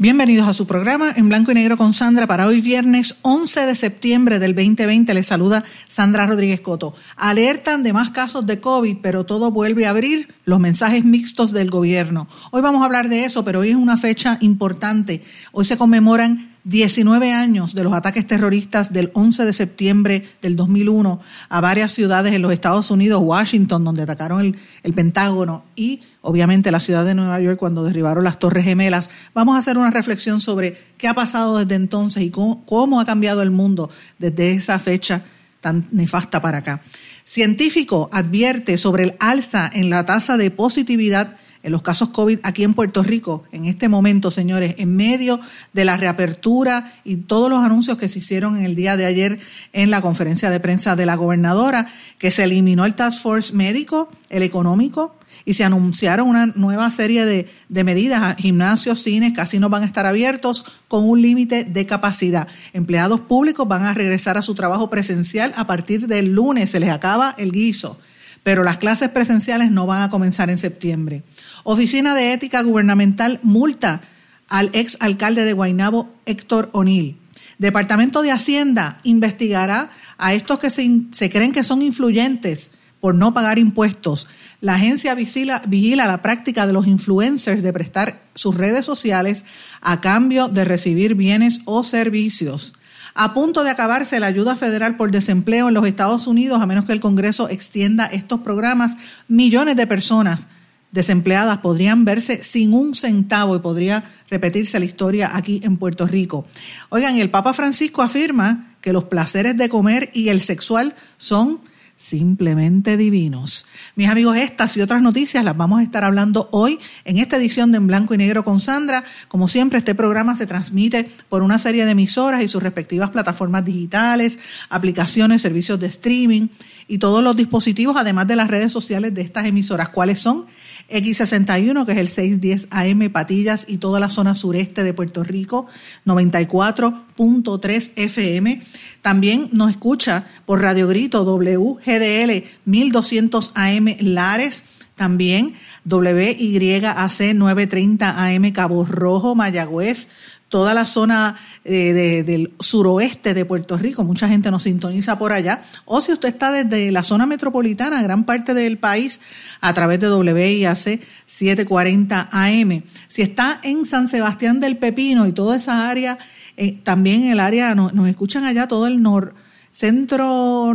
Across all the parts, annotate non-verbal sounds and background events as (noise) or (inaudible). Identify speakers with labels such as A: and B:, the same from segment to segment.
A: Bienvenidos a su programa en blanco y negro con Sandra para hoy viernes 11 de septiembre del 2020. Les saluda Sandra Rodríguez Coto. Alertan de más casos de COVID, pero todo vuelve a abrir los mensajes mixtos del gobierno. Hoy vamos a hablar de eso, pero hoy es una fecha importante. Hoy se conmemoran 19 años de los ataques terroristas del 11 de septiembre del 2001 a varias ciudades en los Estados Unidos, Washington, donde atacaron el, el, Pentágono y obviamente la ciudad de Nueva York cuando derribaron las Torres Gemelas. Vamos a hacer una reflexión sobre qué ha pasado desde entonces y cómo, cómo ha cambiado el mundo desde esa fecha tan nefasta para acá. Científico advierte sobre el alza en la tasa de positividad en los casos COVID aquí en Puerto Rico, en este momento, señores, en medio de la reapertura y todos los anuncios que se hicieron en el día de ayer en la conferencia de prensa de la gobernadora, que se eliminó el Task Force médico, el económico, y se anunciaron una nueva serie de, de medidas. Gimnasios, cines, casinos van a estar abiertos con un límite de capacidad. Empleados públicos van a regresar a su trabajo presencial a partir del lunes, se les acaba el guiso pero las clases presenciales no van a comenzar en septiembre. Oficina de Ética Gubernamental multa al ex alcalde de Guaynabo, Héctor O'Neill. Departamento de Hacienda investigará a estos que se, creen que son influyentes por no pagar impuestos. La agencia vigila la práctica de los influencers de prestar sus redes sociales a cambio de recibir bienes o servicios a punto de acabarse la ayuda federal por desempleo en los Estados Unidos, a menos que el Congreso extienda estos programas, millones de personas desempleadas podrían verse sin un centavo y podría repetirse la historia aquí en Puerto Rico. Oigan, el Papa Francisco afirma que los placeres de comer y el sexual son simplemente divinos. Mis amigos, estas y otras noticias las vamos a estar hablando hoy en esta edición de En Blanco y Negro con Sandra. Como siempre, este programa se transmite por una serie de emisoras y sus respectivas plataformas digitales, aplicaciones, servicios de streaming y todos los dispositivos, además de las redes sociales de estas emisoras. ¿Cuáles son? X61, que es el 610 AM Patillas y toda la zona sureste de Puerto Rico, 94.3 FM. También nos escucha por Radio Grito WGDL 1200 AM Lares. También WYAC 930 AM Cabo Rojo, Mayagüez, toda la zona eh, del suroeste de Puerto Rico, mucha gente nos sintoniza por allá, o si usted está desde la zona metropolitana, gran parte del país, a través de WIAC 740 AM. Si está en San Sebastián del Pepino y toda esa área, eh, también el área, nos, escuchan allá todo el nor, centro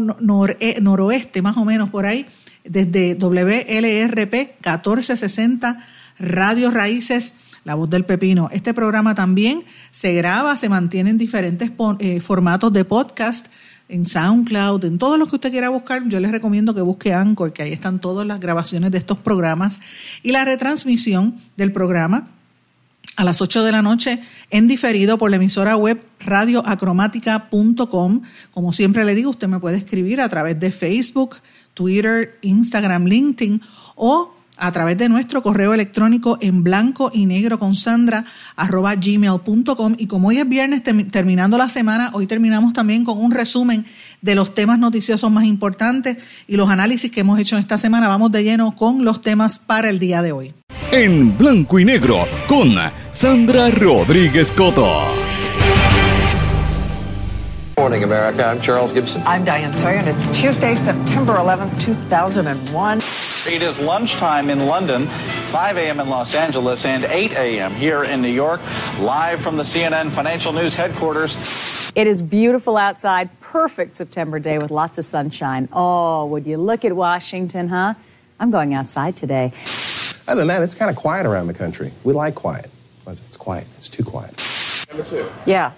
A: eh, noroeste, más o menos por ahí, desde WLRP 1460 Radio Raíces la voz del pepino. Este programa también se graba, se mantiene en diferentes eh, formatos de podcast, en SoundCloud, en todo lo que usted quiera buscar. Yo les recomiendo que busque Anchor, que ahí están todas las grabaciones de estos programas y la retransmisión del programa a las 8 de la noche en diferido por la emisora web radioacromática.com. Como siempre le digo, usted me puede escribir a través de Facebook, Twitter, Instagram, LinkedIn o a través de nuestro correo electrónico en blanco y negro con sandra arroba gmail.com y como hoy es viernes terminando la semana, hoy terminamos también con un resumen de los temas noticiosos más importantes y los análisis que hemos hecho esta semana. Vamos de lleno con los temas para el día de hoy.
B: En blanco y negro con Sandra Rodríguez Coto.
C: Good morning, America. I'm Charles Gibson.
D: I'm Diane Sawyer, and it's Tuesday, September 11th, 2001.
E: It is lunchtime in London, 5 a.m. in Los Angeles, and 8 a.m. here in New York, live from the CNN Financial News headquarters.
F: It is beautiful outside, perfect September day with lots of sunshine. Oh, would you look at Washington, huh? I'm going outside today.
C: Other than that, it's kind of quiet around the country. We like quiet. It's quiet. It's too quiet.
E: Number two.
F: Yeah.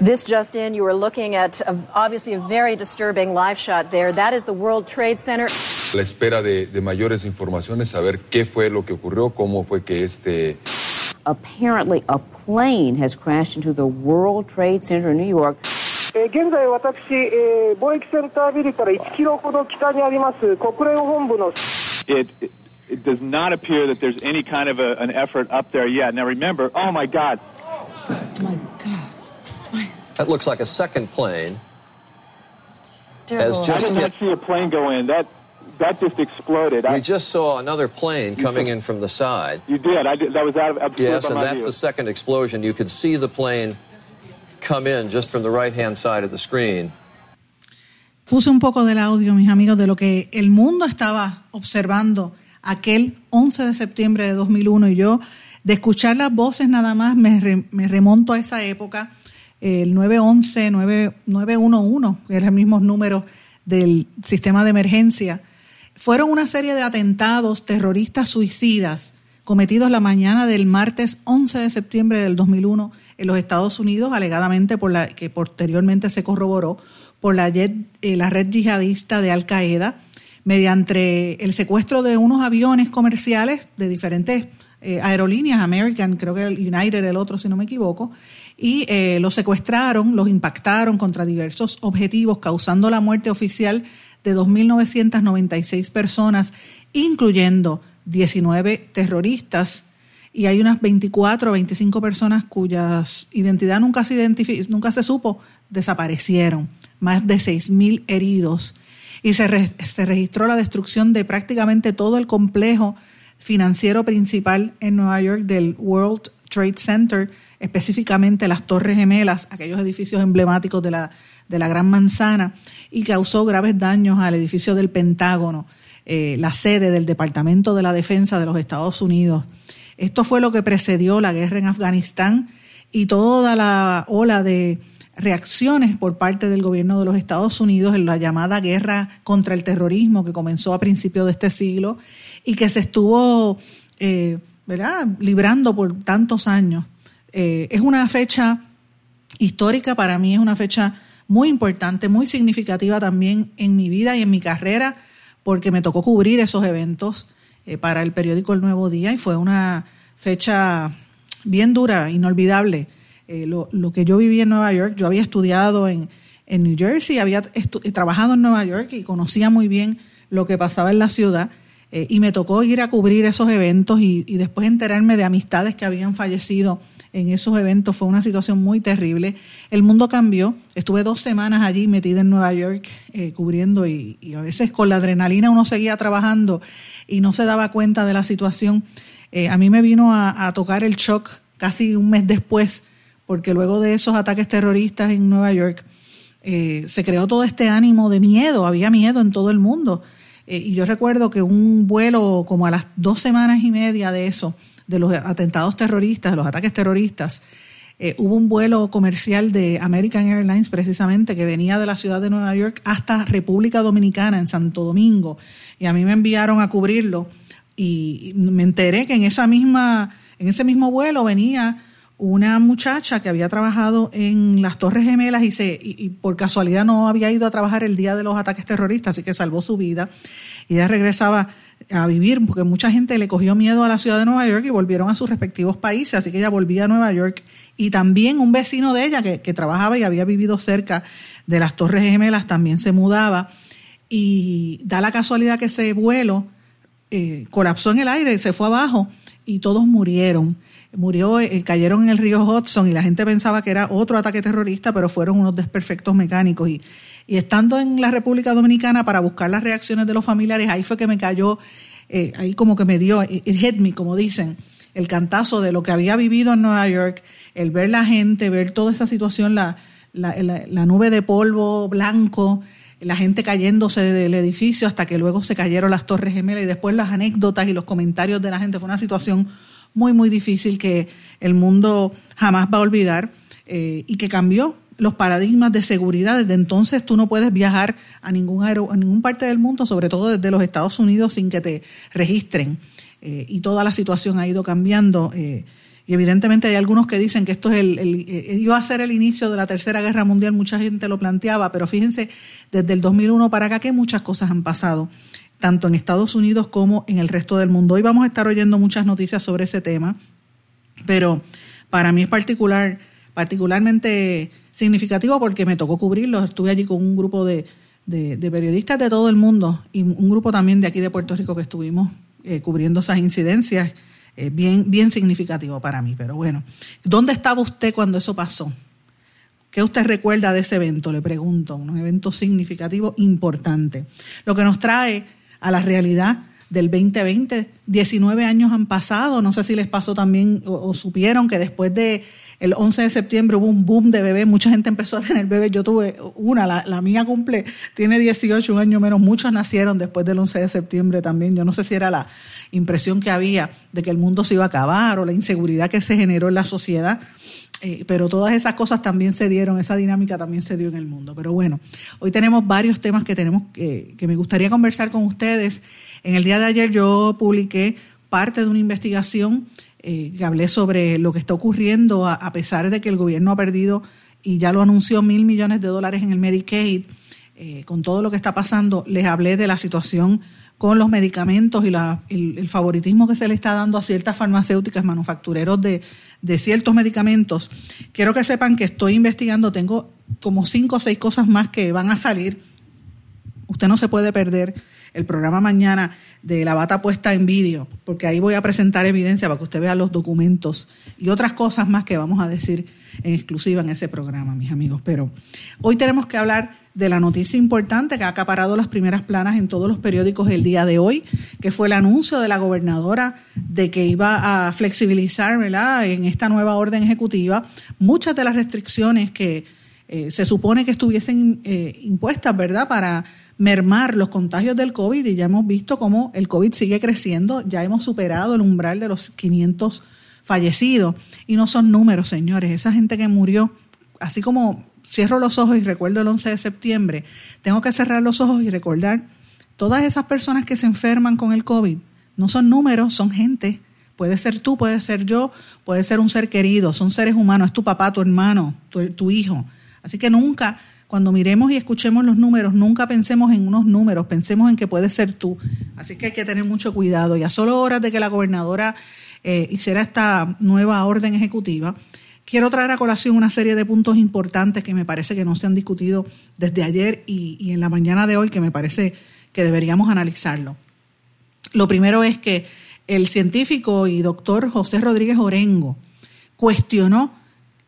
F: This just in, you were looking at a, obviously a very disturbing live shot there. That is the World Trade Center.
G: La espera de, de mayores informaciones, saber qué fue lo que ocurrió, cómo fue que este
H: apparently a plane has crashed into the World Trade Center in New York.
I: 現在私、えー、貿易センタービルから1キロほど北にあります国連本部の
E: It, it, it does not appear that there's any kind of a, an effort up there yet. Now remember, oh my God.
A: My God.
J: That looks like a second plane.
D: Dear
J: Has
D: Lord.
E: I
J: just
E: did
J: hit
E: not see a plane go in. That that just exploded.
J: We
E: I,
J: just saw another plane coming in from the side.
E: you did. I did. That was out of absolutely
J: Yes, and
E: my
J: that's
E: view.
J: the second explosion. You could see the plane come in just from the right hand side of the screen.
A: Puse un poco del audio, mis amigos, de lo que el mundo estaba observando aquel 11 de septiembre de 2001 y yo, de escuchar las voces nada más, me, re- me remonto a esa época, el 911, 9, 911, que eran los mismos números del sistema de emergencia. Fueron una serie de atentados terroristas suicidas cometidos la mañana del martes 11 de septiembre del 2001 en los Estados Unidos, alegadamente por la que posteriormente se corroboró por la, jet- eh, la red yihadista de Al Qaeda, mediante el secuestro de unos aviones comerciales de diferentes eh, aerolíneas, American, creo que el United el otro, si no me equivoco, y eh, los secuestraron, los impactaron contra diversos objetivos, causando la muerte oficial de 2.996 personas, incluyendo 19 terroristas, y hay unas 24 o 25 personas cuyas identidad nunca se, nunca se supo, desaparecieron, más de 6.000 heridos, y se, se registró la destrucción de prácticamente todo el complejo financiero principal en Nueva York del World Trade Center, específicamente las Torres Gemelas, aquellos edificios emblemáticos de la, de la Gran Manzana, y causó graves daños al edificio del Pentágono, eh, la sede del Departamento de la Defensa de los Estados Unidos. Esto fue lo que precedió la guerra en Afganistán y toda la ola de reacciones por parte del gobierno de los Estados Unidos en la llamada guerra contra el terrorismo que comenzó a principios de este siglo y que se estuvo eh, ¿verdad? librando por tantos años. Eh, es una fecha histórica para mí, es una fecha muy importante, muy significativa también en mi vida y en mi carrera, porque me tocó cubrir esos eventos eh, para el periódico El Nuevo Día y fue una fecha bien dura, inolvidable. Eh, lo, lo que yo viví en Nueva York, yo había estudiado en, en New Jersey, había trabajado en Nueva York y conocía muy bien lo que pasaba en la ciudad. Eh, y me tocó ir a cubrir esos eventos y, y después enterarme de amistades que habían fallecido en esos eventos. Fue una situación muy terrible. El mundo cambió. Estuve dos semanas allí metida en Nueva York eh, cubriendo y, y a veces con la adrenalina uno seguía trabajando y no se daba cuenta de la situación. Eh, a mí me vino a, a tocar el shock casi un mes después, porque luego de esos ataques terroristas en Nueva York, eh, se creó todo este ánimo de miedo, había miedo en todo el mundo. Eh, y yo recuerdo que un vuelo como a las dos semanas y media de eso, de los atentados terroristas, de los ataques terroristas, eh, hubo un vuelo comercial de American Airlines precisamente que venía de la ciudad de Nueva York hasta República Dominicana, en Santo Domingo, y a mí me enviaron a cubrirlo. Y me enteré que en esa misma, en ese mismo vuelo venía una muchacha que había trabajado en las Torres Gemelas y, se, y, por casualidad no había ido a trabajar el día de los ataques terroristas, así que salvó su vida. Y ella regresaba a vivir porque mucha gente le cogió miedo a la ciudad de Nueva York y volvieron a sus respectivos países, así que ella volvía a Nueva York. Y también un vecino de ella que, que trabajaba y había vivido cerca de las Torres Gemelas también se mudaba. Y da la casualidad que ese vuelo eh, colapsó en el aire, se fue abajo y todos murieron murió, eh, cayeron en el río Hudson y la gente pensaba que era otro ataque terrorista, pero fueron unos desperfectos mecánicos. Y, estando en la República Dominicana para buscar las reacciones de los familiares, ahí fue que me cayó, eh, ahí como que me dio, it hit me, como dicen, el cantazo de lo que había vivido en Nueva York, el ver la gente, ver toda esa situación, la, la, la, la nube de polvo blanco, la gente cayéndose del edificio hasta que luego se cayeron las torres gemelas y después las anécdotas y los comentarios de la gente. Fue una situación muy, muy difícil que el mundo jamás va a olvidar eh, y que cambió los paradigmas de seguridad. Desde entonces tú no puedes viajar a ningún, aero, a ningún parte del mundo, sobre todo desde los Estados Unidos, sin que te registren. Eh, y toda la situación ha ido cambiando. Eh, y evidentemente hay algunos que dicen que esto es el, el, iba a ser el inicio de la Tercera Guerra Mundial, mucha gente lo planteaba, pero fíjense, desde el 2001 para acá que muchas cosas han pasado tanto en Estados Unidos como en el resto del mundo. Hoy vamos a estar oyendo muchas noticias sobre ese tema, pero para mí es particular, particularmente significativo porque me tocó cubrirlo. Estuve allí con un grupo de, periodistas de todo el mundo y un grupo también de aquí de Puerto Rico que estuvimos eh, cubriendo esas incidencias. Eh, bien, bien significativo para mí. Pero bueno, ¿dónde estaba usted cuando eso pasó? ¿Qué usted recuerda de ese evento? Le pregunto, un evento significativo, importante. Lo que nos trae a la realidad del 2020, 19 años han pasado, no sé si les pasó también o, supieron que después de el 11 de septiembre hubo un boom de bebés, mucha gente empezó a tener bebés, yo tuve una, la, la, mía cumple, tiene 18, un año menos, muchos nacieron después del 11 de septiembre también, yo no sé si era la impresión que había de que el mundo se iba a acabar o la inseguridad que se generó en la sociedad, eh, pero todas esas cosas también se dieron, esa dinámica también se dio en el mundo. Pero bueno, hoy tenemos varios temas que tenemos que, que me gustaría conversar con ustedes. En el día de ayer yo publiqué parte de una investigación eh, que hablé sobre lo que está ocurriendo a, pesar de que el gobierno ha perdido y ya lo anunció mil millones de dólares en el Medicaid. Eh, con todo lo que está pasando, les hablé de la situación con los medicamentos y el, favoritismo que se le está dando a ciertas farmacéuticas, manufactureros de, de, ciertos medicamentos. Quiero que sepan que estoy investigando, tengo como cinco o seis cosas más que van a salir. Usted no se puede perder el programa mañana de la bata puesta en vídeo, porque ahí voy a presentar evidencia para que usted vea los documentos y otras cosas más que vamos a decir en exclusiva en ese programa, mis amigos. Pero hoy tenemos que hablar de la noticia importante que ha acaparado las primeras planas en todos los periódicos el día de hoy, que fue el anuncio de la gobernadora de que iba a flexibilizar ¿verdad? en esta nueva orden ejecutiva muchas de las restricciones que eh, se supone que estuviesen eh, impuestas, ¿verdad?, para mermar los contagios del COVID y ya hemos visto cómo el COVID sigue creciendo, ya hemos superado el umbral de los 500 fallecidos y no son números, señores, esa gente que murió, así como cierro los ojos y recuerdo el 11 de septiembre, tengo que cerrar los ojos y recordar todas esas personas que se enferman con el COVID, no son números, son gente. Puede ser tú, puede ser yo, puede ser un ser querido, son seres humanos, es tu papá, tu hermano, tu, hijo. Así que nunca cuando miremos y escuchemos los números, nunca pensemos en unos números, pensemos en que puede ser tú. Así que hay que tener mucho cuidado. Y a solo horas de que la gobernadora eh, hiciera esta nueva orden ejecutiva, quiero traer a colación una serie de puntos importantes que me parece que no se han discutido desde ayer y, en la mañana de hoy, que me parece que deberíamos analizarlo. Lo primero es que el científico y doctor José Rodríguez Orengo cuestionó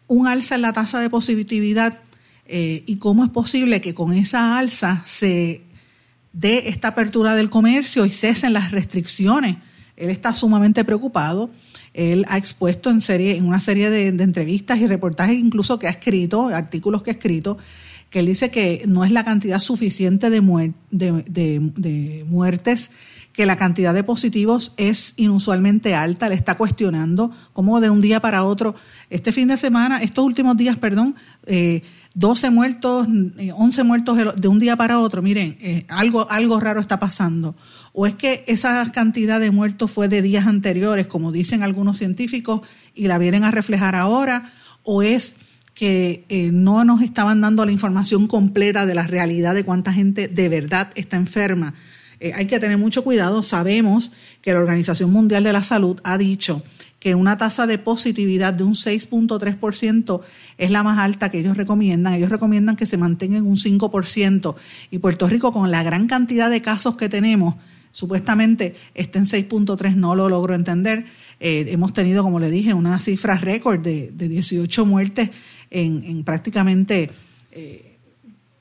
A: un alza en la tasa de positividad eh, y cómo es posible que con esa alza se dé esta apertura del comercio y cesen las restricciones. Él está sumamente preocupado. Él ha expuesto en, serie, en una serie de, entrevistas y reportajes incluso que ha escrito, artículos que ha escrito, que él dice que no es la cantidad suficiente de, de muertes que la cantidad de positivos es inusualmente alta, le está cuestionando cómo de un día para otro, este fin de semana, estos últimos días, perdón, eh, 12 muertos, 11 eh, muertos de un día para otro, miren, eh, algo, algo raro está pasando. O es que esa cantidad de muertos fue de días anteriores, como dicen algunos científicos, y la vienen a reflejar ahora, o es que eh, no nos estaban dando la información completa de la realidad de cuánta gente de verdad está enferma hay que tener mucho cuidado. Sabemos que la Organización Mundial de la Salud ha dicho que una tasa de positividad de un 6.3% es la más alta que ellos recomiendan. Ellos recomiendan que se mantenga en un 5%. Y Puerto Rico, con la gran cantidad de casos que tenemos, supuestamente está en 6.3, no lo logro entender. Eh, hemos tenido, como le dije, una cifra récord de, 18 muertes en, prácticamente... Eh,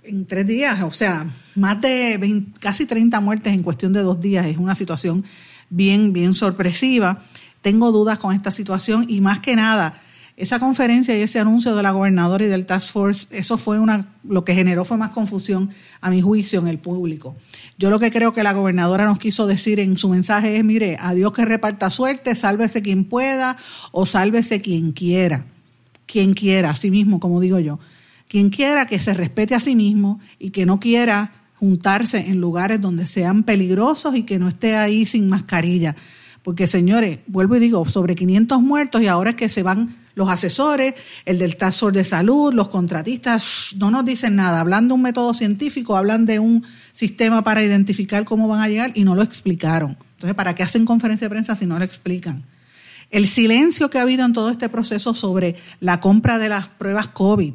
A: en tres días, o sea, más de casi 30 muertes en cuestión de dos días. Es una situación bien, bien sorpresiva. Tengo dudas con esta situación y más que nada, esa conferencia y ese anuncio de la gobernadora y del Task Force, eso fue una, lo que generó fue más confusión, a mi juicio, en el público. Yo lo que creo que la gobernadora nos quiso decir en su mensaje es, mire, a Dios que reparta suerte, sálvese quien pueda o sálvese quien quiera. Quien quiera, así mismo, como digo yo quien quiera que se respete a sí mismo y que no quiera juntarse en lugares donde sean peligrosos y que no esté ahí sin mascarilla. Porque señores, vuelvo y digo, sobre 500 muertos y ahora es que se van Los asesores, el del Task Force de Salud, los contratistas, no nos dicen nada. Hablan de un método científico, hablan de un sistema para identificar cómo van a llegar y no lo explicaron. Entonces, ¿para qué hacen conferencia de prensa si no lo explican? El silencio que ha habido en todo este proceso sobre la compra de las pruebas COVID,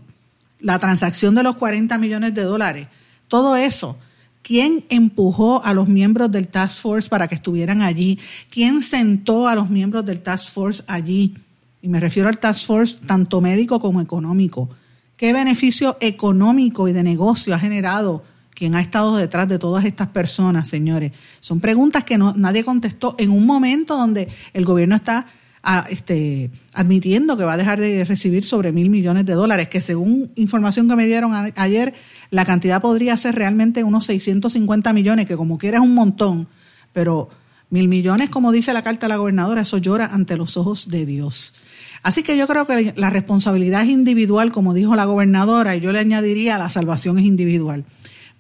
A: la transacción de los 40 millones de dólares, todo eso. ¿Quién empujó a los miembros del Task Force para que estuvieran allí? ¿Quién sentó a los miembros del Task Force allí? Y me refiero al Task Force tanto médico como económico. ¿Qué beneficio económico y de negocio ha generado quien ha estado detrás de todas estas personas, señores? Son preguntas que nadie contestó en un momento donde el gobierno está a, este, admitiendo que va a dejar de recibir sobre mil millones de dólares, que según información que me dieron a, ayer, la cantidad podría ser realmente unos 650 millones, que como quiera es un montón, pero mil millones, como dice la carta de la gobernadora, eso llora ante los ojos de Dios. Así que yo creo que la responsabilidad es individual, como dijo la gobernadora, y yo le añadiría, la salvación es individual.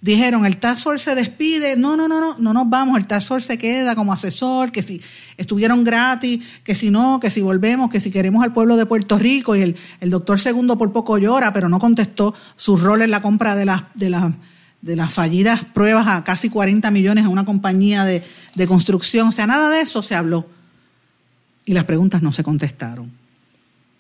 A: Dijeron, el Task Force se despide, no, no, no, no, no nos vamos, el Task Force se queda como asesor, que si estuvieron gratis, que si no, que si volvemos, que si queremos al pueblo de Puerto Rico, y el, el doctor Segundo por poco llora, pero no contestó su rol en la compra de las, de las, de las fallidas pruebas a casi 40 millones a una compañía de, de construcción, o sea, nada de eso se habló. Y las preguntas no se contestaron.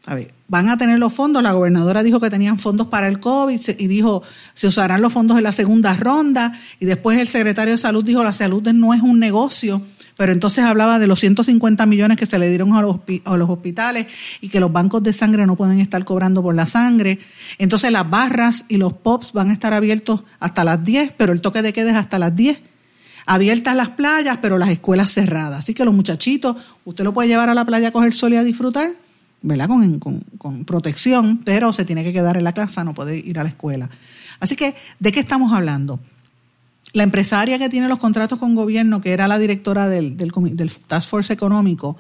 A: A ver, van a tener los fondos. La gobernadora dijo que tenían fondos para el COVID y dijo se usarán los fondos en la segunda ronda. Y después el secretario de Salud dijo la salud no es un negocio. Pero entonces hablaba de los 150 millones que se le dieron a los, a los hospitales y que los bancos de sangre no pueden estar cobrando por la sangre. Entonces las barras y los pops van a estar abiertos hasta las 10, pero el toque de queda es hasta las 10 abiertas las playas, pero las escuelas cerradas. Así que los muchachitos, usted lo puede llevar a la playa a coger sol y a disfrutar, ¿verdad? Con, con, protección, pero se tiene que quedar en la casa, no puede ir a la escuela. Así que, ¿de qué estamos hablando? La empresaria que tiene los contratos con gobierno, que era la directora del, del, Task Force Económico,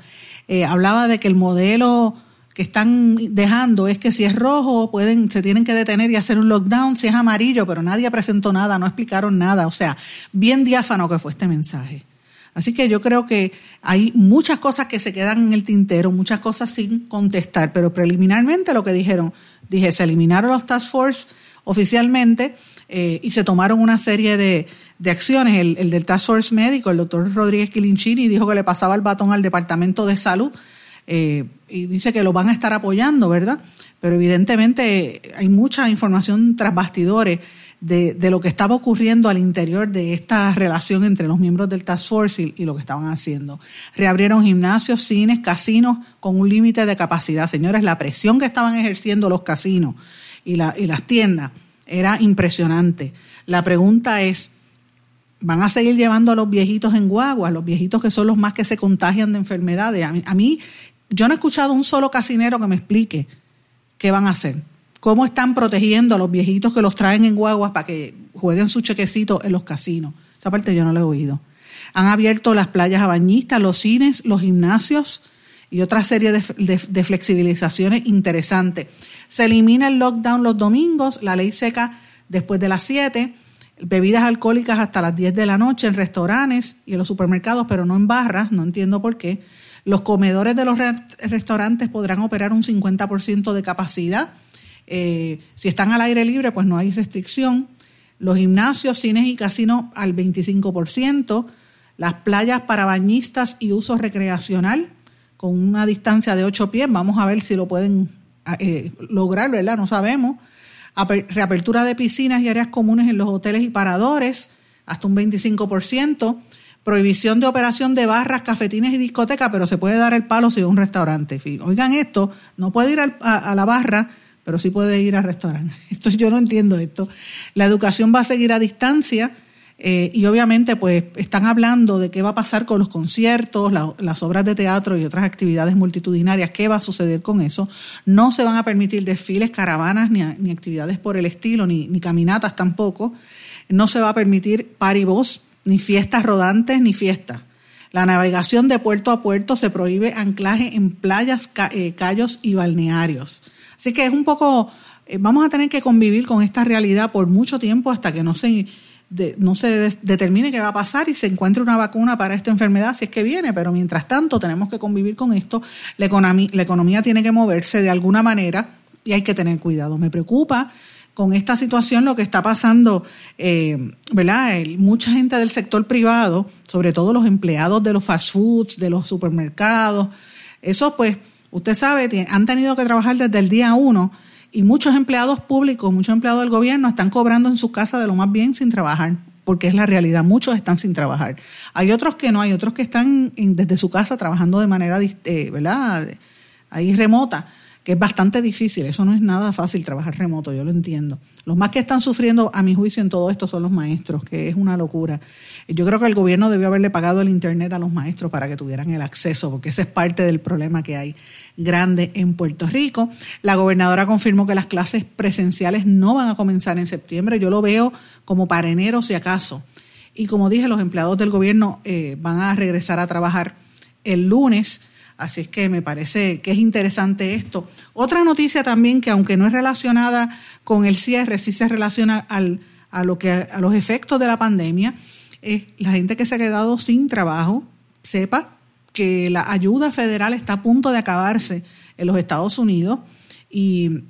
A: eh, hablaba de que el modelo que están dejando es que si es rojo pueden se tienen que detener y hacer un lockdown, si es amarillo, pero nadie presentó nada, no explicaron nada, o sea, bien diáfano que fue este mensaje. Así que yo creo que hay muchas cosas que se quedan en el tintero, muchas cosas sin contestar, pero preliminarmente lo que dijeron, dije, se eliminaron los task force oficialmente eh, y se tomaron una serie de, acciones. El, del task force médico, el doctor Rodríguez Quilinchini, dijo que le pasaba el batón al Departamento de Salud eh, y dice que lo van a estar apoyando, ¿verdad? Pero evidentemente hay mucha información tras bastidores de, lo que estaba ocurriendo al interior de esta relación entre los miembros del Task Force y, lo que estaban haciendo. Reabrieron gimnasios, cines, casinos con un límite de capacidad. Señores, la presión que estaban ejerciendo los casinos y, y las tiendas era impresionante. La pregunta es, ¿van a seguir llevando a los viejitos en guagua, los viejitos que son los más que se contagian de enfermedades? A mí, a mí yo no he escuchado un solo casinero que me explique qué van a hacer cómo están protegiendo a los viejitos que los traen en guaguas para que jueguen su chequecito en los casinos. Esa parte yo no la he oído. Han abierto las playas a bañistas, los cines, los gimnasios y otra serie de, flexibilizaciones interesantes. Se elimina el lockdown los domingos, la ley seca después de las 7, bebidas alcohólicas hasta las 10 de la noche en restaurantes y en los supermercados, pero no en barras, no entiendo por qué. Los comedores de los restaurantes podrán operar un 50% de capacidad eh, si están al aire libre, pues no hay restricción. Los gimnasios, cines y casinos al 25%. Las playas para bañistas y uso recreacional con una distancia de 8 pies. Vamos a ver si lo pueden eh, lograr, ¿verdad? No sabemos. Reapertura de piscinas y áreas comunes en los hoteles y paradores, hasta un 25%. Prohibición de operación de barras, cafetines y discotecas, pero se puede dar el palo si es un restaurante. Oigan esto, no puede ir a la barra pero sí puede ir al restaurante. (laughs) Esto yo no entiendo esto. La educación va a seguir a distancia eh, y obviamente pues están hablando de qué va a pasar con los conciertos, las obras de teatro y otras actividades multitudinarias, qué va a suceder con eso. No se van a permitir desfiles, caravanas ni, ni actividades por el estilo, ni, ni, caminatas tampoco. No se va a permitir paribos, ni fiestas rodantes, ni fiestas. La navegación de puerto a puerto se prohíbe anclaje en playas, eh, callos y balnearios. Así que es un poco, eh, vamos a tener que convivir con esta realidad por mucho tiempo hasta que no se no se determine qué va a pasar y se encuentre una vacuna para esta enfermedad si es que viene, pero mientras tanto tenemos que convivir con esto, la economía, la economía tiene que moverse de alguna manera y hay que tener cuidado. Me preocupa con esta situación lo que está pasando, eh, ¿verdad? mucha gente del sector privado, sobre todo los empleados de los fast foods, de los supermercados, eso pues, usted sabe, han tenido que trabajar desde el día uno y muchos empleados públicos, muchos empleados del gobierno están cobrando en su casa de lo más bien sin trabajar, porque es la realidad, muchos están sin trabajar. Hay otros que no, hay otros que están desde su casa trabajando de manera, eh, ¿verdad? Ahí remota que es bastante difícil, eso no es nada fácil trabajar remoto, yo lo entiendo. Los más que están sufriendo, a mi juicio, en todo esto son los maestros, que es una locura. Yo creo que el gobierno debió haberle pagado el Internet a los maestros para que tuvieran el acceso, porque ese es parte del problema que hay grande en Puerto Rico. La gobernadora confirmó que las clases presenciales no van a comenzar en septiembre, yo lo veo como para enero si acaso. Y como dije, los empleados del gobierno eh, van a regresar a trabajar el lunes Así es que me parece que es interesante esto. Otra noticia también que aunque no es relacionada con el cierre, sí se relaciona al, a, lo que, a los efectos de la pandemia, es la gente que se ha quedado sin trabajo, sepa que la ayuda federal está a punto de acabarse en los Estados Unidos y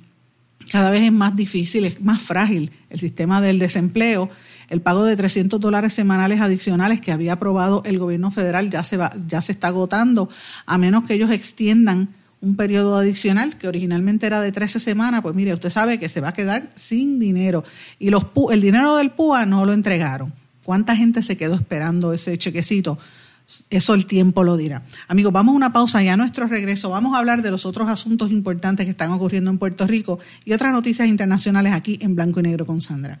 A: cada vez es más difícil, es más frágil el sistema del desempleo el pago de 300 dólares semanales adicionales que había aprobado el gobierno federal ya se, va, ya se está agotando, a menos que ellos extiendan un periodo adicional que originalmente era de 13 semanas, pues mire, usted sabe que se va a quedar sin dinero. Y los, el dinero del PUA no lo entregaron. ¿Cuánta gente se quedó esperando ese chequecito? Eso el tiempo lo dirá. Amigos, vamos a una pausa y a nuestro regreso vamos a hablar de los otros asuntos importantes que están ocurriendo en Puerto Rico y otras noticias internacionales aquí en Blanco y Negro con Sandra.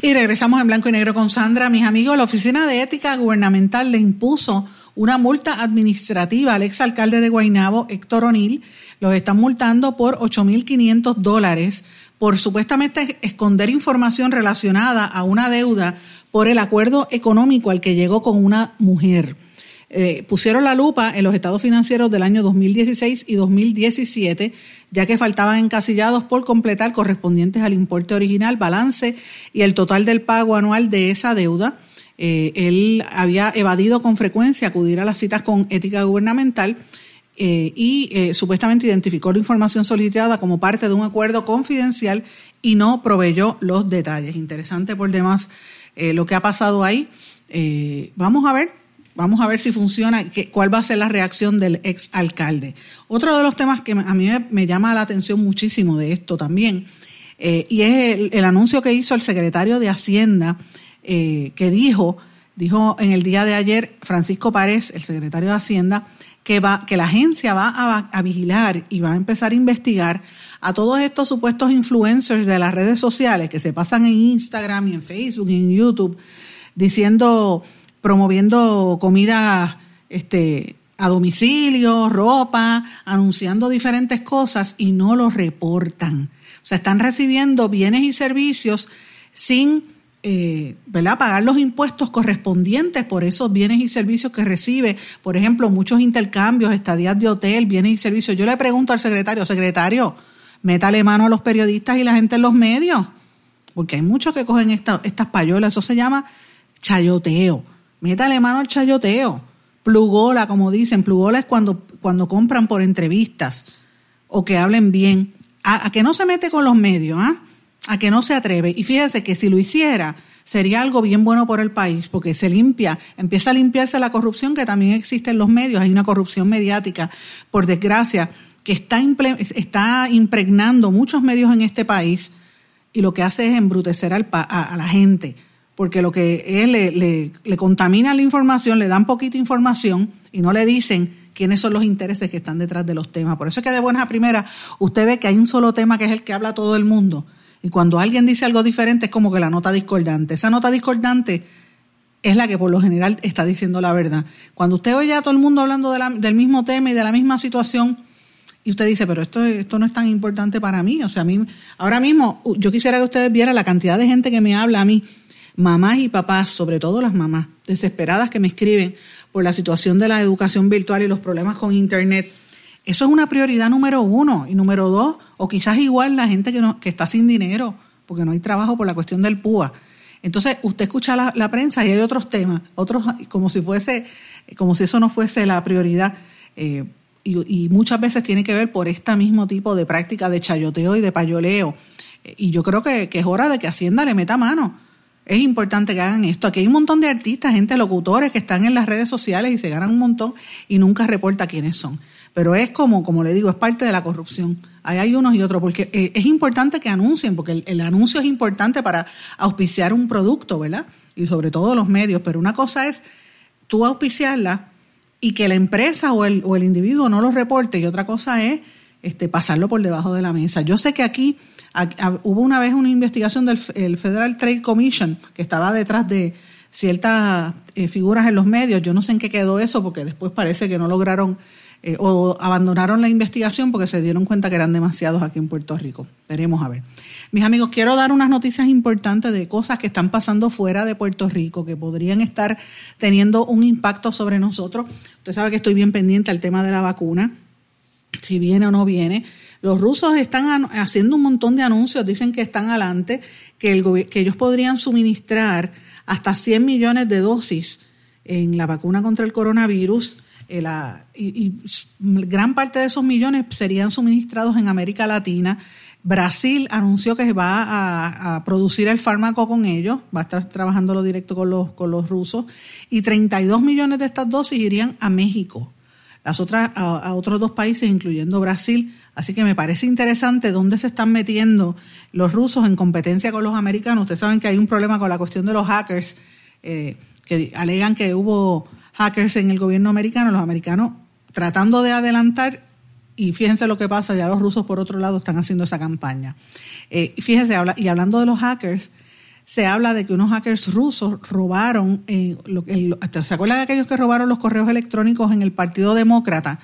A: Y regresamos en blanco y negro con Sandra. Mis amigos, la Oficina de Ética Gubernamental le impuso una multa administrativa al exalcalde de Guaynabo, Héctor O'Neill. Los están multando por 8.500 dólares por supuestamente esconder información relacionada a una deuda por el acuerdo económico al que llegó con una mujer. Eh, pusieron la lupa en los estados financieros del año 2016 y 2017, ya que faltaban encasillados por completar correspondientes al importe original, balance y el total del pago anual de esa deuda. Eh, él había evadido con frecuencia acudir a las citas con ética gubernamental eh, y supuestamente identificó la información solicitada como parte de un acuerdo confidencial y no proveyó los detalles. Interesante por demás lo que ha pasado ahí. vamos a ver Vamos a ver si funciona, cuál va a ser la reacción del ex alcalde. Otro de los temas que a mí me, llama la atención muchísimo de esto también, eh, y es el, anuncio que hizo el secretario de Hacienda, eh, que dijo, dijo en el día de ayer Francisco Párez, el secretario de Hacienda, que, va, que la agencia va a, a vigilar y va a empezar a investigar a todos estos supuestos influencers de las redes sociales que se pasan en Instagram y en Facebook y en YouTube diciendo promoviendo comida este, a domicilio, ropa, anunciando diferentes cosas y no lo reportan. O sea, están recibiendo bienes y servicios sin eh, pagar los impuestos correspondientes por esos bienes y servicios que recibe. Por ejemplo, muchos intercambios, estadías de hotel, bienes y servicios. Yo le pregunto al secretario, secretario, métale mano a los periodistas y la gente en los medios, porque hay muchos que cogen estas payolas. Eso se llama chayoteo Métale mano al chayoteo. Plugola, como dicen. Plugola es cuando, cuando compran por entrevistas o que hablen bien. A, que no se mete con los medios, ¿ah? A que no se atreve. Y fíjese que si lo hiciera, sería algo bien bueno por el país, porque se limpia, empieza a limpiarse la corrupción que también existe en los medios. Hay una corrupción mediática, por desgracia, que está, está impregnando muchos medios en este país y lo que hace es embrutecer al, a la gente porque lo que es le, contamina la información, le dan poquita información y no le dicen quiénes son los intereses que están detrás de los temas. Por eso es que de buenas a primeras usted ve que hay un solo tema que es el que habla todo el mundo Y cuando alguien dice algo diferente es como que la nota discordante. Esa nota discordante es la que por lo general está diciendo la verdad. Cuando usted oye a todo el mundo hablando del mismo tema y de la misma situación, y usted dice, pero esto, esto no es tan importante para mí. O sea, a mí, ahora mismo, yo quisiera que ustedes vieran la cantidad de gente que me habla a mí, mamás y papás, sobre todo las mamás, desesperadas que me escriben por la situación de la educación virtual y los problemas con Internet. Eso es una prioridad número uno. Y número dos, o quizás igual la gente que, no, que está sin dinero, porque no hay trabajo por la cuestión del PUA. Entonces, usted escucha la, prensa y hay otros temas, otros como si fuese, como si eso no fuese la prioridad. Eh, y, muchas veces tiene que ver por este mismo tipo de práctica de chayoteo y de payoleo. Y yo creo que, es hora de que Hacienda le meta mano. Es importante que hagan esto. Aquí hay un montón de artistas, gente, locutores que están en las redes sociales y se ganan un montón y nunca reporta quiénes son. Pero es como, como le digo, es parte de la corrupción. Ahí hay unos y otros, porque eh, es importante que anuncien, porque el, anuncio es importante para auspiciar un producto, ¿verdad? Y sobre todo los medios. Pero una cosa es tú auspiciarla y que la empresa o el, o el individuo no lo reporte y otra cosa es este, pasarlo por debajo de la mesa. Yo sé que aquí hubo una vez una investigación del Federal Trade Commission que estaba detrás de ciertas eh, figuras en los medios. Yo no sé en qué quedó eso porque después parece que no lograron eh, o abandonaron la investigación porque se dieron cuenta que eran demasiados aquí en Puerto Rico. Veremos a ver. Mis amigos, quiero dar unas noticias importantes de cosas que están pasando fuera de Puerto Rico, que podrían estar teniendo un impacto sobre nosotros. Usted sabe que estoy bien pendiente al tema de la vacuna, si viene o no viene. Los rusos están haciendo un montón de anuncios, dicen que están adelante, que, que ellos podrían suministrar hasta 100 millones de dosis en la vacuna contra el coronavirus. Eh, y, gran parte de esos millones serían suministrados en América Latina. Brasil anunció que va a, producir el fármaco con ellos, va a estar trabajándolo directo con los, con los rusos, y 32 millones de estas dosis irían a México, las otras a, otros dos países, incluyendo Brasil. Así que me parece interesante dónde se están metiendo los rusos en competencia con los americanos. Ustedes saben que hay un problema con la cuestión de los hackers, eh, que alegan que hubo hackers en el gobierno americano, los americanos tratando de adelantar y fíjense lo que pasa, ya los rusos por otro lado están haciendo esa campaña. Eh, fíjense, y hablando de los hackers, se habla de que unos hackers rusos robaron, eh, ¿se acuerdan de aquellos que robaron los correos electrónicos en el Partido Demócrata?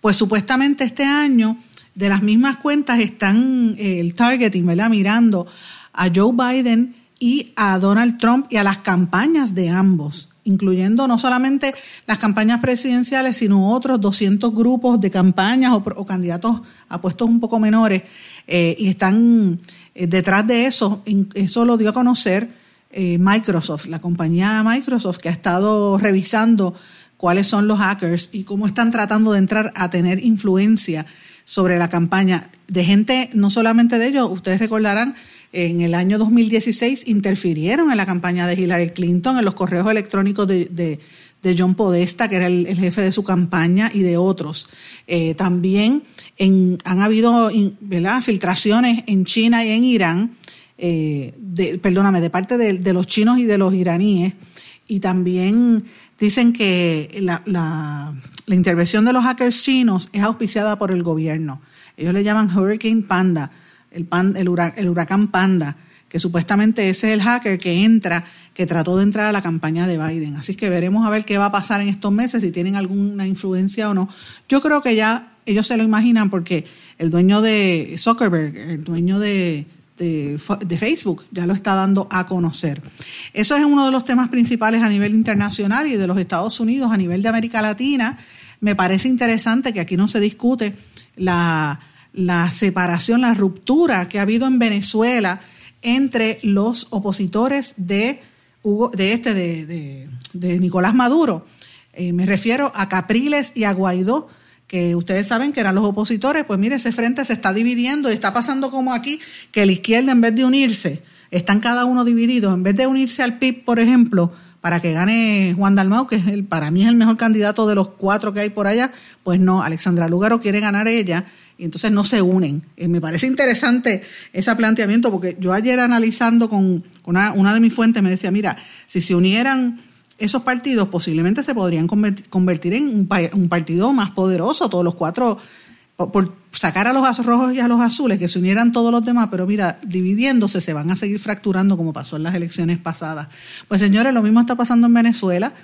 A: Pues supuestamente este año de las mismas cuentas están eh, el targeting, ¿verdad? Mirando a Joe Biden y a Donald Trump y a las campañas de ambos incluyendo no solamente las campañas presidenciales, sino otros 200 grupos de campañas o, candidatos a puestos un poco menores, eh, y están eh, detrás de eso, eso lo dio a conocer eh, Microsoft, la compañía Microsoft que ha estado revisando cuáles son los hackers y cómo están tratando de entrar a tener influencia sobre la campaña de gente, no solamente de ellos, ustedes recordarán en el año 2016 interfirieron en la campaña de Hillary Clinton, en los correos electrónicos de, John Podesta, que era el, jefe de su campaña, y de otros. Eh, también han habido filtraciones en China y en Irán, eh, perdóname, de parte de, los chinos y de los iraníes, y también dicen que la, la intervención de los hackers chinos es auspiciada por el gobierno. Ellos le llaman Hurricane Panda el, pan, el, huracán Panda, que supuestamente ese es el hacker que entra, que trató de entrar a la campaña de Biden. Así que veremos a ver qué va a pasar en estos meses, si tienen alguna influencia o no. Yo creo que ya ellos se lo imaginan porque el dueño de Zuckerberg, el dueño de, de, de, Facebook, ya lo está dando a conocer. Eso es uno de los temas principales a nivel internacional y de los Estados Unidos, a nivel de América Latina. Me parece interesante que aquí no se discute la la separación, la ruptura que ha habido en Venezuela entre los opositores de, de este, de, de, Nicolás Maduro. Eh, me refiero a Capriles y a Guaidó, que ustedes saben que eran los opositores, pues mire, ese frente se está dividiendo y está pasando como aquí, que la izquierda en vez de unirse, están cada uno divididos, en vez de unirse al PIB, por ejemplo, para que gane Juan Dalmau, que es el, para mí es el mejor candidato de los cuatro que hay por allá, pues no, Alexandra Lúgaro quiere ganar ella y entonces no se unen. Eh, me parece interesante ese planteamiento porque yo ayer analizando con una, una de mis fuentes me decía, mira, si se unieran esos partidos posiblemente se podrían convertir en un, un partido más poderoso, todos los cuatro por sacar a los rojos y a los azules, que se unieran todos los demás, pero mira, dividiéndose se van a seguir fracturando como pasó en las elecciones pasadas. Pues señores, lo mismo está pasando en Venezuela.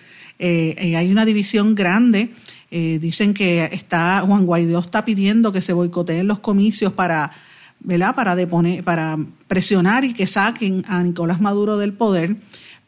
A: Eh, eh, hay una división grande. Eh, dicen que está Juan Guaidó está pidiendo que se boicoteen los comicios para, ¿verdad? Para deponer, para presionar y que saquen a Nicolás Maduro del poder.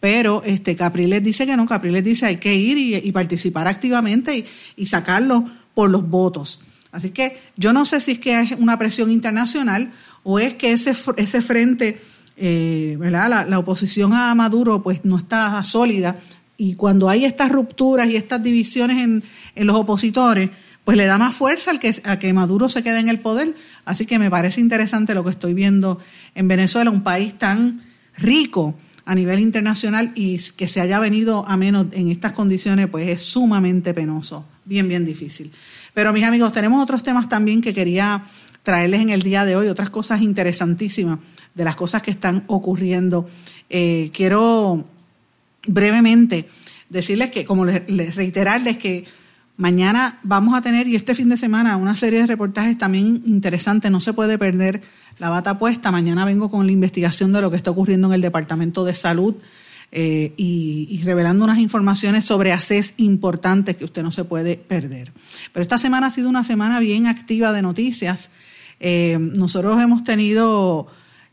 A: Pero este Capriles dice que no, Capriles dice hay que ir y, participar activamente y, y sacarlo por los votos. Así que yo no sé si es que es una presión internacional o es que ese, ese frente, eh, ¿verdad? La, oposición a Maduro pues no está sólida y cuando hay estas rupturas y estas divisiones en, los opositores, pues le da más fuerza al que, a que Maduro se quede en el poder. Así que me parece interesante lo que estoy viendo en Venezuela, un país tan rico a nivel internacional y que se haya venido a menos en estas condiciones, pues es sumamente penoso, bien, bien difícil. Pero mis amigos, tenemos otros temas también que quería traerles en el día de hoy, otras cosas interesantísimas de las cosas que están ocurriendo. Eh, quiero brevemente decirles que, como les, reiterarles que mañana vamos a tener, y este fin de semana, una serie de reportajes también interesantes, no se puede perder la bata puesta. Mañana vengo con la investigación de lo que está ocurriendo en el Departamento de Salud eh, y, revelando unas informaciones sobre ACES importantes que usted no se puede perder. Pero esta semana ha sido una semana bien activa de noticias. Eh, nosotros hemos tenido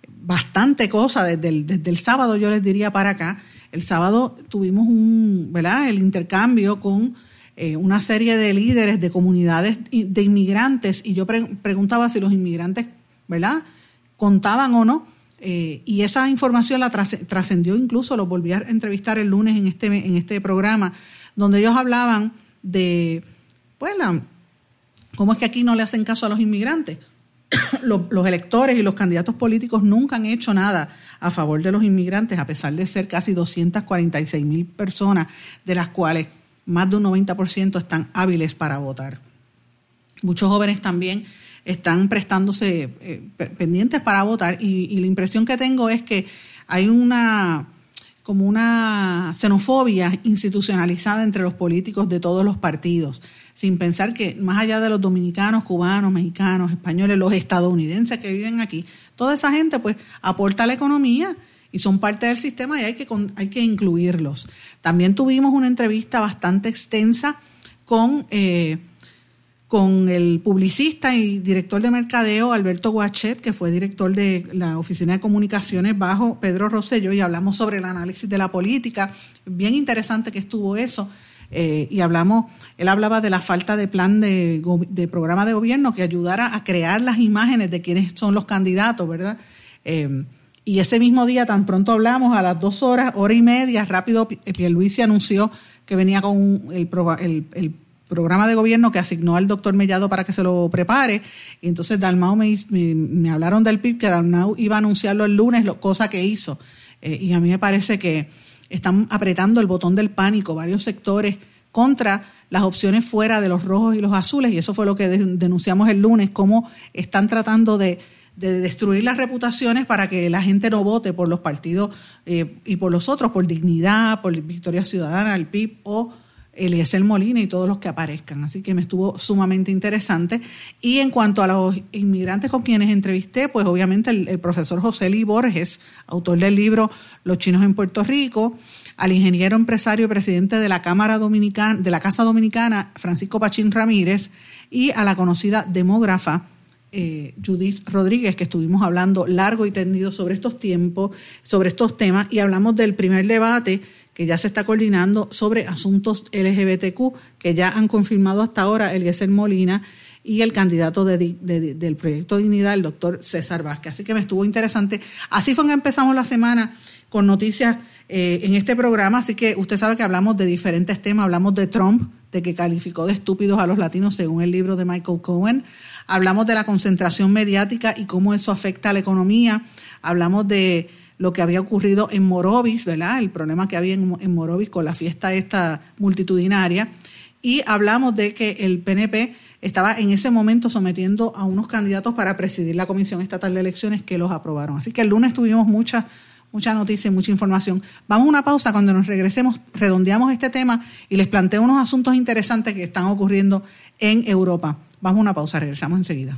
A: bastante cosa desde el, sábado, yo les diría para acá. El sábado tuvimos un, ¿verdad? el intercambio con eh, una serie de líderes de comunidades de inmigrantes y yo preguntaba si los inmigrantes, ¿verdad? contaban o no eh, y esa información la trascendió incluso, lo volví a entrevistar el lunes en este, en este programa, donde ellos hablaban de, pues, cómo es que aquí no le hacen caso a los inmigrantes. (coughs) los, electores y los candidatos políticos nunca han hecho nada a favor de los inmigrantes, a pesar de ser casi 246 mil personas, de las cuales más de un 90% están hábiles para votar. Muchos jóvenes también están prestándose eh, pendientes para votar y, la impresión que tengo es que hay una como una xenofobia institucionalizada entre los políticos de todos los partidos, sin pensar que más allá de los dominicanos, cubanos, mexicanos, españoles, los estadounidenses que viven aquí, toda esa gente pues aporta a la economía y son parte del sistema y hay que, hay que incluirlos. También tuvimos una entrevista bastante extensa con... Eh, con el publicista y director de mercadeo Alberto Guachet, que fue director de la Oficina de Comunicaciones bajo Pedro Rosselló, y hablamos sobre el análisis de la política. Bien interesante que estuvo eso. Eh, y hablamos, él hablaba de la falta de plan de, programa de gobierno que ayudara a crear las imágenes de quiénes son los candidatos, ¿verdad? Eh, y ese mismo día, tan pronto hablamos, a las dos horas, hora y media, rápido, Pierluisi anunció que venía con el, programa de gobierno que asignó al doctor Mellado para que se lo prepare. Y entonces Dalmau me, me, hablaron del PIB, que Dalmau iba a anunciarlo el lunes, lo, cosa que hizo. Eh, y a mí me parece que están apretando el botón del pánico varios sectores contra las opciones fuera de los rojos y los azules. Y eso fue lo que denunciamos el lunes, cómo están tratando de, destruir las reputaciones para que la gente no vote por los partidos eh, y por los otros, por dignidad, por Victoria Ciudadana, el PIB o Eliezer Molina y todos los que aparezcan. Así que me estuvo sumamente interesante. Y en cuanto a los inmigrantes con quienes entrevisté, pues obviamente el, profesor José Lee Borges, autor del libro Los chinos en Puerto Rico, al ingeniero empresario y presidente de la Cámara Dominicana, de la Casa Dominicana, Francisco Pachín Ramírez, y a la conocida demógrafa eh, Judith Rodríguez, que estuvimos hablando largo y tendido sobre estos tiempos, sobre estos temas, y hablamos del primer debate que ya se está coordinando sobre asuntos LGBTQ, que ya han confirmado hasta ahora Eliezer Molina y el candidato del proyecto Dignidad, el doctor César Vázquez. Así que me estuvo interesante. Así fue que empezamos la semana con noticias eh, en este programa, así que usted sabe que hablamos de diferentes temas, hablamos de Trump, de que calificó de estúpidos a los latinos según el libro de Michael Cohen, hablamos de la concentración mediática y cómo eso afecta a la economía, hablamos de lo que había ocurrido en Morovis, ¿verdad? El problema que había en, Morovis con la fiesta esta multitudinaria. Y hablamos de que el PNP estaba en ese momento sometiendo a unos candidatos para presidir la Comisión Estatal de Elecciones que los aprobaron. Así que el lunes tuvimos mucha, mucha noticia y mucha información. Vamos a una pausa, cuando nos regresemos redondeamos este tema y les planteo unos asuntos interesantes que están ocurriendo en Europa. Vamos a una pausa, regresamos enseguida.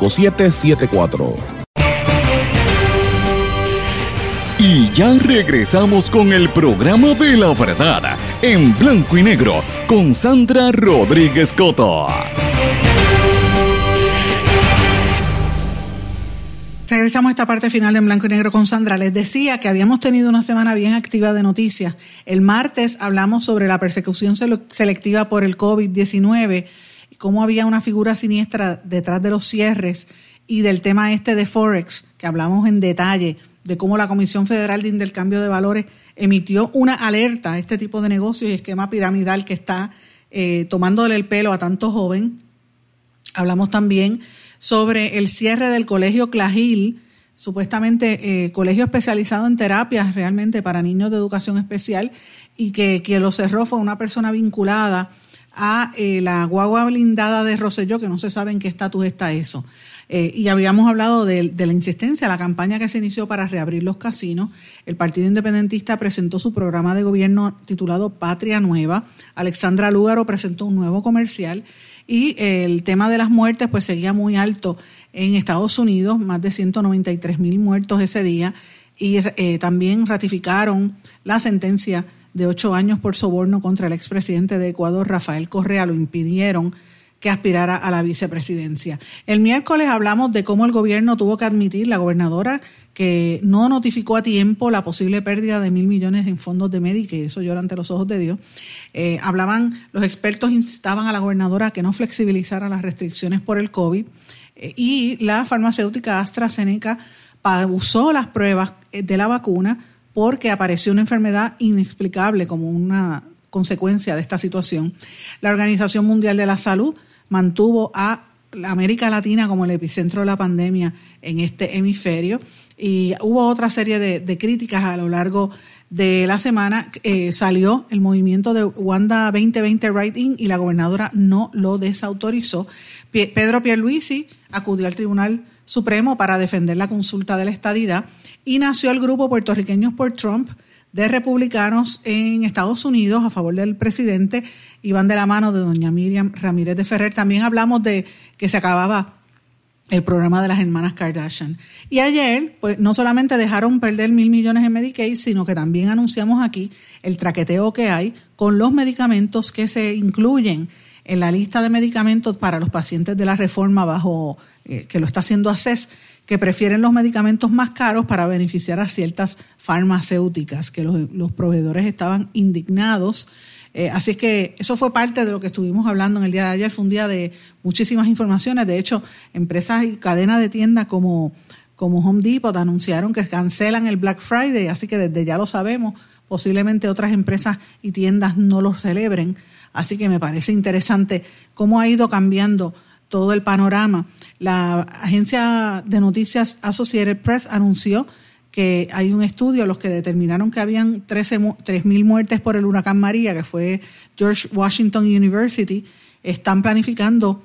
K: 5774.
B: Y ya regresamos con el programa de la verdad, en blanco y negro, con Sandra Rodríguez Coto.
A: Regresamos a esta parte final de En Blanco y Negro con Sandra. Les decía que habíamos tenido una semana bien activa de noticias. El martes hablamos sobre la persecución selectiva por el COVID-19 cómo había una figura siniestra detrás de los cierres y del tema este de Forex, que hablamos en detalle, de cómo la Comisión Federal de Intercambio de Valores emitió una alerta a este tipo de negocios y esquema piramidal que está eh, tomándole el pelo a tanto joven. Hablamos también sobre el cierre del colegio Clagil, supuestamente eh, colegio especializado en terapias realmente para niños de educación especial, y que quien lo cerró fue una persona vinculada a eh, la guagua blindada de Roselló, que no se sabe en qué estatus está eso. Eh, y habíamos hablado de, la insistencia, la campaña que se inició para reabrir los casinos. El Partido Independentista presentó su programa de gobierno titulado Patria Nueva. Alexandra Lúgaro presentó un nuevo comercial. Y eh, el tema de las muertes, pues seguía muy alto en Estados Unidos, más de 193 mil muertos ese día. Y también ratificaron la sentencia de ocho años por soborno contra el expresidente de Ecuador, Rafael Correa, lo impidieron que aspirara a la vicepresidencia. El miércoles hablamos de cómo el gobierno tuvo que admitir, la gobernadora, que no notificó a tiempo la posible pérdida de mil millones en fondos de Medicare, eso llora ante los ojos de Dios. Eh, hablaban, los expertos instaban a la gobernadora a que no flexibilizara las restricciones por el COVID eh, y la farmacéutica AstraZeneca usó las pruebas eh, de la vacuna porque apareció una enfermedad inexplicable como una consecuencia de esta situación. La Organización Mundial de la Salud mantuvo a América Latina como el epicentro de la pandemia en este hemisferio y hubo otra serie de, críticas a lo largo de la semana. Eh, salió el movimiento de Wanda 2020 Writing y la gobernadora no lo desautorizó. Pedro Pierluisi acudió al Tribunal Supremo para defender la consulta de la estadidad y nació el grupo Puertorriqueños por Trump de republicanos en Estados Unidos a favor del presidente y van de la mano de doña Miriam Ramírez de Ferrer. También hablamos de que se acababa el programa de las hermanas Kardashian. Y ayer, pues no solamente dejaron perder mil millones en Medicaid, sino que también anunciamos aquí el traqueteo que hay con los medicamentos que se incluyen en la lista de medicamentos para los pacientes de la reforma bajo que lo está haciendo ACES, que prefieren los medicamentos más caros para beneficiar a ciertas farmacéuticas, que los, proveedores estaban indignados Eh, así es que eso fue parte de lo que estuvimos hablando en el día de ayer. Fue un día de muchísimas informaciones. De hecho, empresas y cadenas de tiendas como, como Home Depot anunciaron que cancelan el Black Friday, así que desde ya lo sabemos. Posiblemente otras empresas y tiendas no lo celebren. Así que me parece interesante cómo ha ido cambiando todo el panorama. La agencia de noticias Associated Press anunció que hay un estudio, los que determinaron que habían 3.000 muertes por el huracán María, que fue George Washington University, están planificando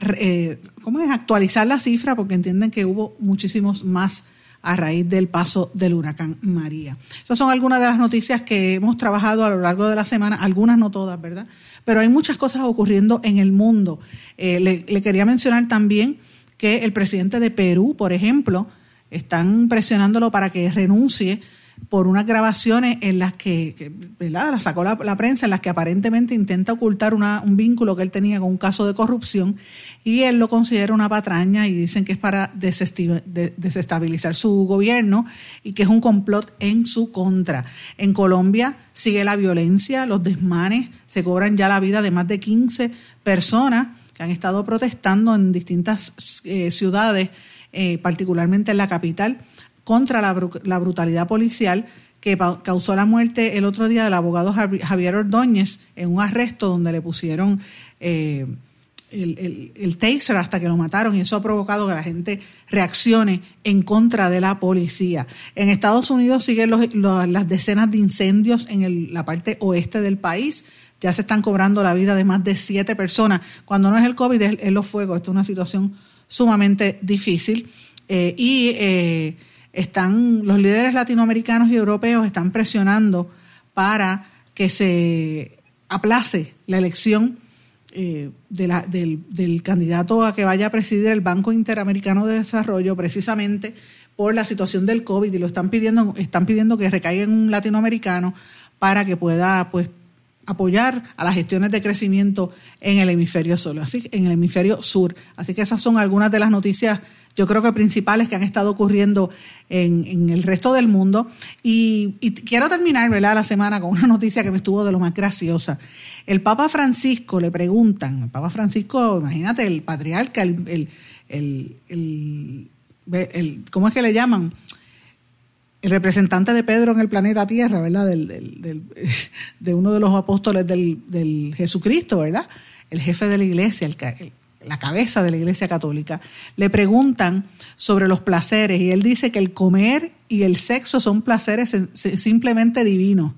A: eh, ¿cómo es? actualizar la cifra porque entienden que hubo muchísimos más a raíz del paso del huracán María. Esas son algunas de las noticias que hemos trabajado a lo largo de la semana, algunas no todas, ¿verdad? Pero hay muchas cosas ocurriendo en el mundo. Eh, le, le quería mencionar también que el presidente de Perú, por ejemplo, están presionándolo para que renuncie por unas grabaciones en las que, ¿verdad? La sacó la, prensa, en las que aparentemente intenta ocultar una, un vínculo que él tenía con un caso de corrupción y él lo considera una patraña y dicen que es para desestabilizar su gobierno y que es un complot en su contra. En Colombia sigue la violencia, los desmanes, se cobran ya la vida de más de 15 personas que han estado protestando en distintas eh, ciudades, eh, particularmente en la capital contra la, brutalidad policial que causó la muerte el otro día del abogado Javier Ordóñez en un arresto donde le pusieron eh, el, taser hasta que lo mataron y eso ha provocado que la gente reaccione en contra de la policía. En Estados Unidos siguen las decenas de incendios en la parte oeste del país. Ya se están cobrando la vida de más de siete personas. Cuando no es el COVID, es, los fuegos. Esto es una situación sumamente difícil. Eh, y eh, están los líderes latinoamericanos y europeos están presionando para que se aplace la elección eh, del, candidato a que vaya a presidir el Banco Interamericano de Desarrollo precisamente por la situación del COVID y lo están pidiendo, están pidiendo que recaiga en un latinoamericano para que pueda pues apoyar a las gestiones de crecimiento en el hemisferio sur. Así, en el hemisferio sur. Así que esas son algunas de las noticias yo creo que principales que han estado ocurriendo en, el resto del mundo. Y, quiero terminar ¿verdad? la semana con una noticia que me estuvo de lo más graciosa. El Papa Francisco le preguntan, el Papa Francisco, imagínate, el patriarca, el, el, el, ¿cómo es que le llaman? el representante de Pedro en el planeta Tierra, ¿verdad? Del, del, (laughs) de uno de los apóstoles del, del, Jesucristo, ¿verdad? El jefe de la iglesia, el, la cabeza de la Iglesia Católica, le preguntan sobre los placeres y él dice que el comer y el sexo son placeres simplemente divinos.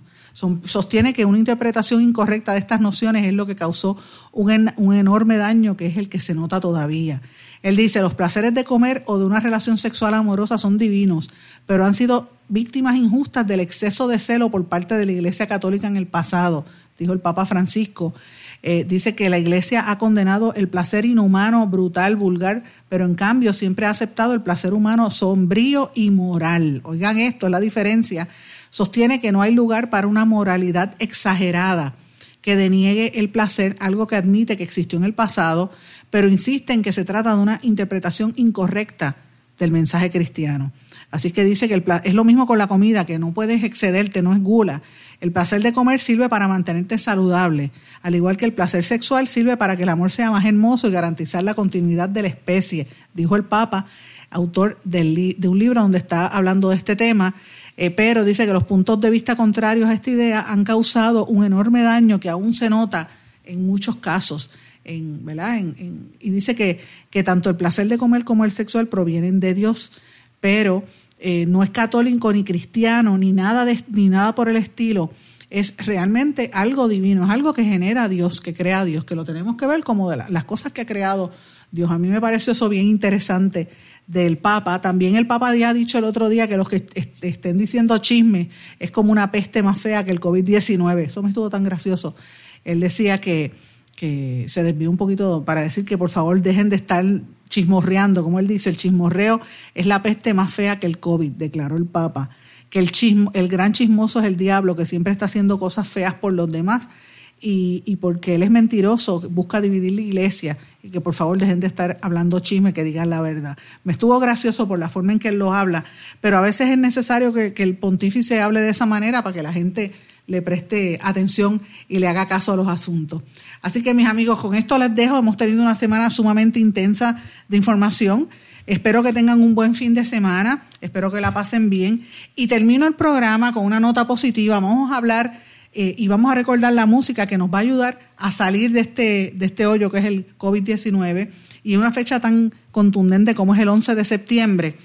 A: sostiene que una interpretación incorrecta de estas nociones es lo que causó un, un enorme daño que es el que se nota todavía. Él dice, los placeres de comer o de una relación sexual amorosa son divinos, pero han sido víctimas injustas del exceso de celo por parte de la Iglesia Católica en el pasado, dijo el Papa Francisco. Eh, dice que la Iglesia ha condenado el placer inhumano, brutal, vulgar, pero en cambio siempre ha aceptado el placer humano sombrío y moral. Oigan esto, es la diferencia. Sostiene que no hay lugar para una moralidad exagerada que deniegue el placer, algo que admite que existió en el pasado, pero insiste en que se trata de una interpretación incorrecta del mensaje cristiano. Así que dice que el es lo mismo con la comida, que no puedes excederte, no es gula. El placer de comer sirve para mantenerte saludable, al igual que el placer sexual sirve para que el amor sea más hermoso y garantizar la continuidad de la especie, dijo el Papa, autor de un libro donde está hablando de este tema. Eh, pero dice que los puntos de vista contrarios a esta idea han causado un enorme daño que aún se nota en muchos casos. En, ¿verdad? y dice que tanto el placer de comer como el sexual provienen de Dios pero eh, no es católico ni cristiano ni nada, ni nada por el estilo. Es realmente algo divino, es algo que genera Dios, que crea Dios, que lo tenemos que ver como de las cosas que ha creado Dios. A mí me parece eso bien interesante del Papa. También el Papa ya ha dicho el otro día que los que estén diciendo chisme es como una peste más fea que el COVID-19. Eso me estuvo tan gracioso. Él decía que, que se desvió un poquito para decir que por favor dejen de estar chismorreando, como él dice, el chismorreo es la peste más fea que el COVID, declaró el Papa, que el, chismo, el gran chismoso es el diablo, que siempre está haciendo cosas feas por los demás y, y, porque él es mentiroso, busca dividir la iglesia. Y que por favor dejen de estar hablando chisme, que digan la verdad. Me estuvo gracioso por la forma en que él lo habla, pero a veces es necesario que, que el pontífice hable de esa manera para que la gente le preste atención y le haga caso a los asuntos. Así que mis amigos, con esto les dejo. Hemos tenido una semana sumamente intensa de información. Espero que tengan un buen fin de semana, espero que la pasen bien. Y termino el programa con una nota positiva. Vamos a hablar eh, y vamos a recordar la música que nos va a ayudar a salir de este, de este hoyo que es el COVID-19 y una fecha tan contundente como es el 11 de septiembre.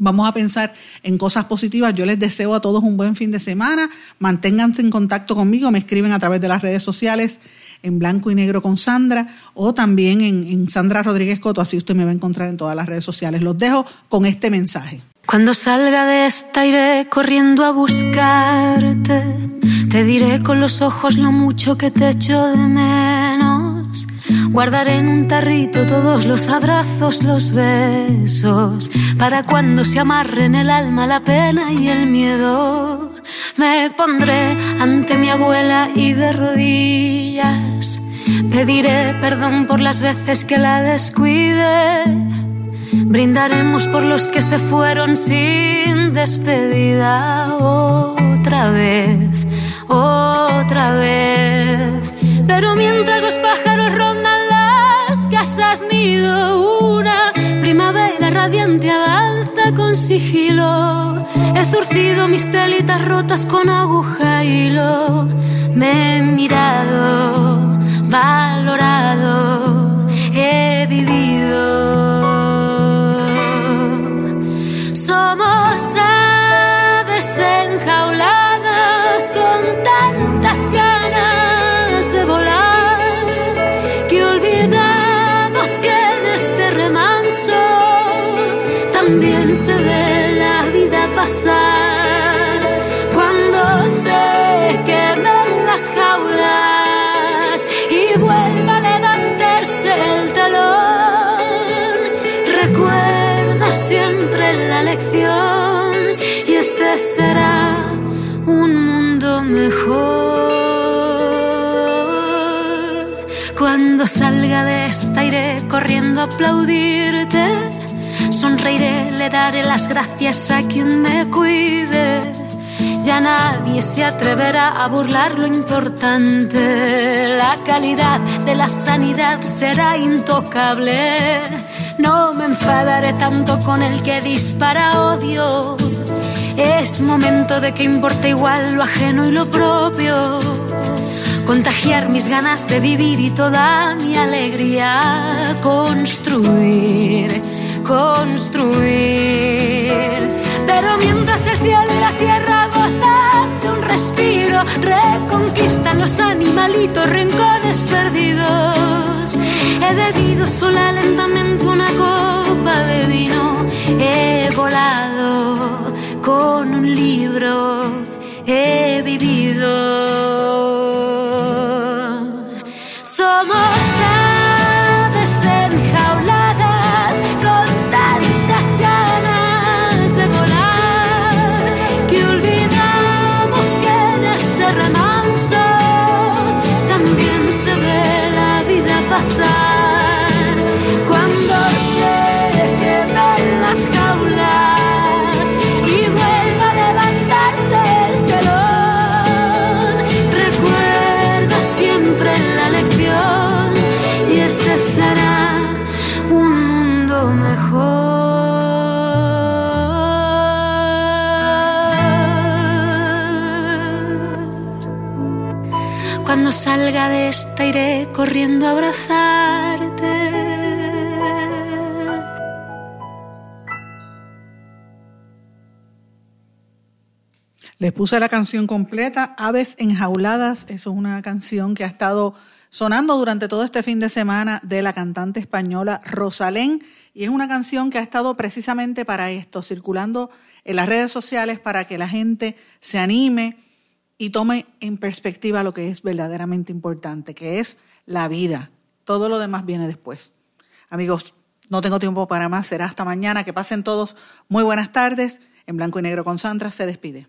A: Vamos a pensar en cosas positivas. Yo les deseo a todos un buen fin de semana. Manténganse en contacto conmigo. Me escriben a través de las redes sociales en blanco y negro con Sandra o también en, Sandra Rodríguez Coto. Así usted me va a encontrar en todas las redes sociales. Los dejo con este mensaje.
L: Cuando salga de esta iré corriendo a buscarte. Te diré con los ojos lo mucho que te echo de menos. Guardaré en un tarrito todos los abrazos, los besos, para cuando se amarren el alma, la pena y el miedo. Me pondré ante mi abuela y de rodillas pediré perdón por las veces que la descuide Brindaremos por los que se fueron sin despedida otra vez, otra vez. Pero mientras los pájaros casas nido, una primavera radiante avanza con sigilo. He zurcido mis telitas rotas con aguja y hilo. Me he mirado, valorado, también se ve la vida pasar. Cuando se quemen las jaulas y vuelva a levantarse el talón, recuerda siempre la lección y este será un mundo mejor. Cuando salga de esta iré corriendo a aplaudirte, sonreiré, le daré las gracias a quien me cuide. Ya nadie se atreverá a burlar lo importante. La calidad de la sanidad será intocable. No me enfadaré tanto con el que dispara odio. Es momento de que importe igual lo ajeno y lo propio. Contagiar mis ganas de vivir y toda mi alegría. Construir, construir. Pero mientras el cielo y la tierra gozan de un respiro, reconquistan los animalitos rincones perdidos. He bebido sola lentamente una copa de vino. He volado con un libro. He vivido. Somos salga de esta iré corriendo a abrazarte.
A: Les puse la canción completa, Aves Enjauladas. Es una canción que ha estado sonando durante todo este fin de semana de la cantante española Rosalén. Y es una canción que ha estado precisamente para esto, circulando en las redes sociales para que la gente se anime y tome en perspectiva lo que es verdaderamente importante, que es la vida. Todo lo demás viene después. Amigos, no tengo tiempo para más, será hasta mañana. Que pasen todos muy buenas tardes. En blanco y negro con Sandra se despide.